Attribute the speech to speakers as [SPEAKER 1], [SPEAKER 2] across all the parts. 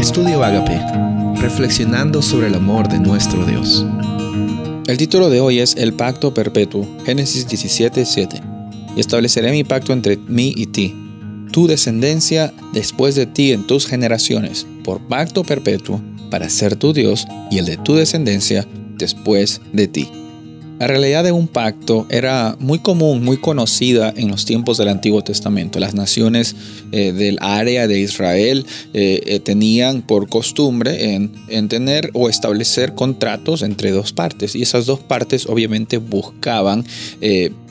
[SPEAKER 1] Estudio Agape, reflexionando sobre el amor de nuestro Dios.
[SPEAKER 2] El título de hoy es El pacto perpetuo, Génesis 17, 7. Y estableceré mi pacto entre mí y ti, tu descendencia después de ti en tus generaciones, por pacto perpetuo, para ser tu Dios y el de tu descendencia después de ti. La realidad de un pacto era muy común, muy conocida en los tiempos del Antiguo Testamento. Las naciones eh, del área de Israel eh, eh, tenían por costumbre en, en, tener o establecer contratos entre dos partes y esas dos partes obviamente buscaban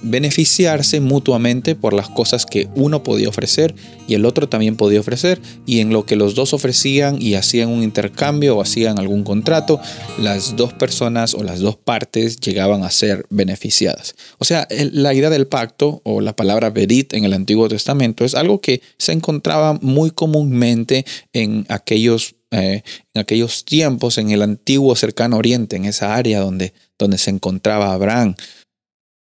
[SPEAKER 2] beneficiarse mutuamente por las cosas que uno podía ofrecer y el otro también podía ofrecer y en lo que los dos ofrecían y hacían un intercambio o hacían algún contrato, las dos personas o las dos partes llegaban a ser beneficiadas. O sea, la idea del pacto o la palabra berit en el Antiguo Testamento es algo que se encontraba muy comúnmente en aquellos, eh, en aquellos tiempos, en el antiguo cercano oriente, en esa área donde, donde se encontraba Abraham.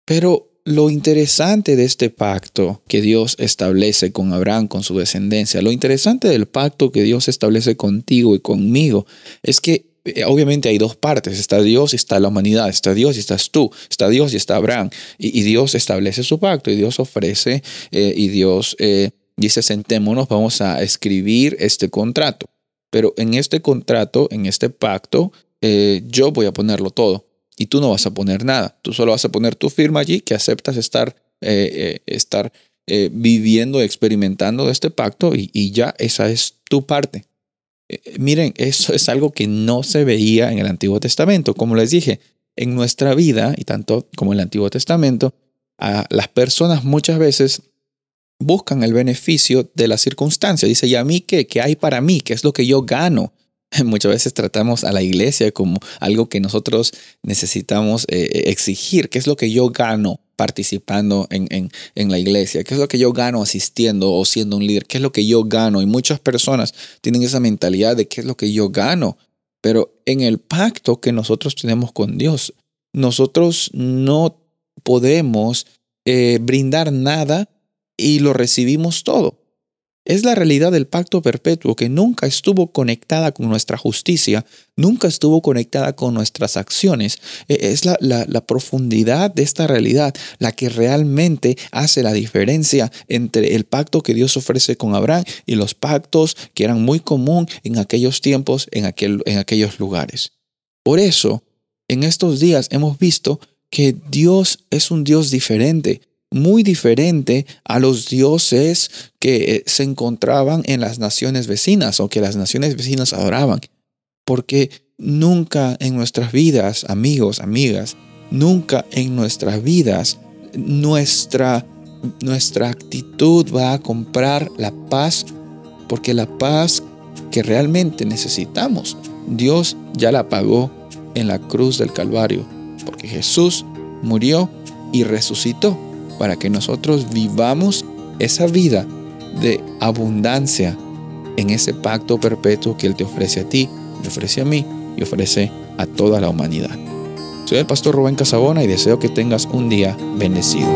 [SPEAKER 2] Pero lo interesante de este pacto que Dios establece con Abraham, con su descendencia, lo interesante del pacto que Dios establece contigo y conmigo, es que obviamente hay dos partes, está Dios y está la humanidad, está Dios y estás tú, está Dios y está Abraham, y, Dios establece su pacto y Dios ofrece eh, y Dios eh, dice, sentémonos, vamos a escribir este contrato. Pero en este contrato, en este pacto, yo voy a ponerlo todo y tú no vas a poner nada. Tú solo vas a poner tu firma allí que aceptas estar, eh, eh, estar eh, viviendo, experimentando de este pacto y, ya esa es tu parte. Miren, eso es algo que no se veía en el Antiguo Testamento. Como les dije, en nuestra vida, y tanto como en el Antiguo Testamento, a las personas muchas veces buscan el beneficio de la circunstancia. Dice, ¿y a mí qué? ¿Qué hay para mí? ¿Qué es lo que yo gano? Muchas veces tratamos a la iglesia como algo que nosotros necesitamos eh, eh, exigir. ¿Qué es lo que yo gano participando en, en, la iglesia? ¿Qué es lo que yo gano asistiendo o siendo un líder? ¿Qué es lo que yo gano? Y muchas personas tienen esa mentalidad de qué es lo que yo gano. Pero en el pacto que nosotros tenemos con Dios, nosotros no podemos eh, brindar nada y lo recibimos todo. Es la realidad del pacto perpetuo que nunca estuvo conectada con nuestra justicia, nunca estuvo conectada con nuestras acciones. E, es la, profundidad de esta realidad la que realmente hace la diferencia entre el pacto que Dios ofrece con Abraham y los pactos que eran muy común en aquellos tiempos, en, aquel, en aquellos lugares. Por eso, en estos días hemos visto que Dios es un Dios diferente muy diferente a los dioses que eh, se encontraban en las naciones vecinas o que las naciones vecinas adoraban. Porque nunca en nuestras vidas, amigos, amigas, nunca en nuestras vidas nuestra, nuestra actitud va a comprar la paz, porque la paz que realmente necesitamos, Dios ya la pagó en la cruz del Calvario, porque Jesús murió y resucitó para que nosotros vivamos esa vida de abundancia en ese pacto perpetuo que Él te ofrece a ti, me ofrece a mí y ofrece a toda la humanidad. Soy el pastor Rubén Casabona y deseo que tengas un día bendecido.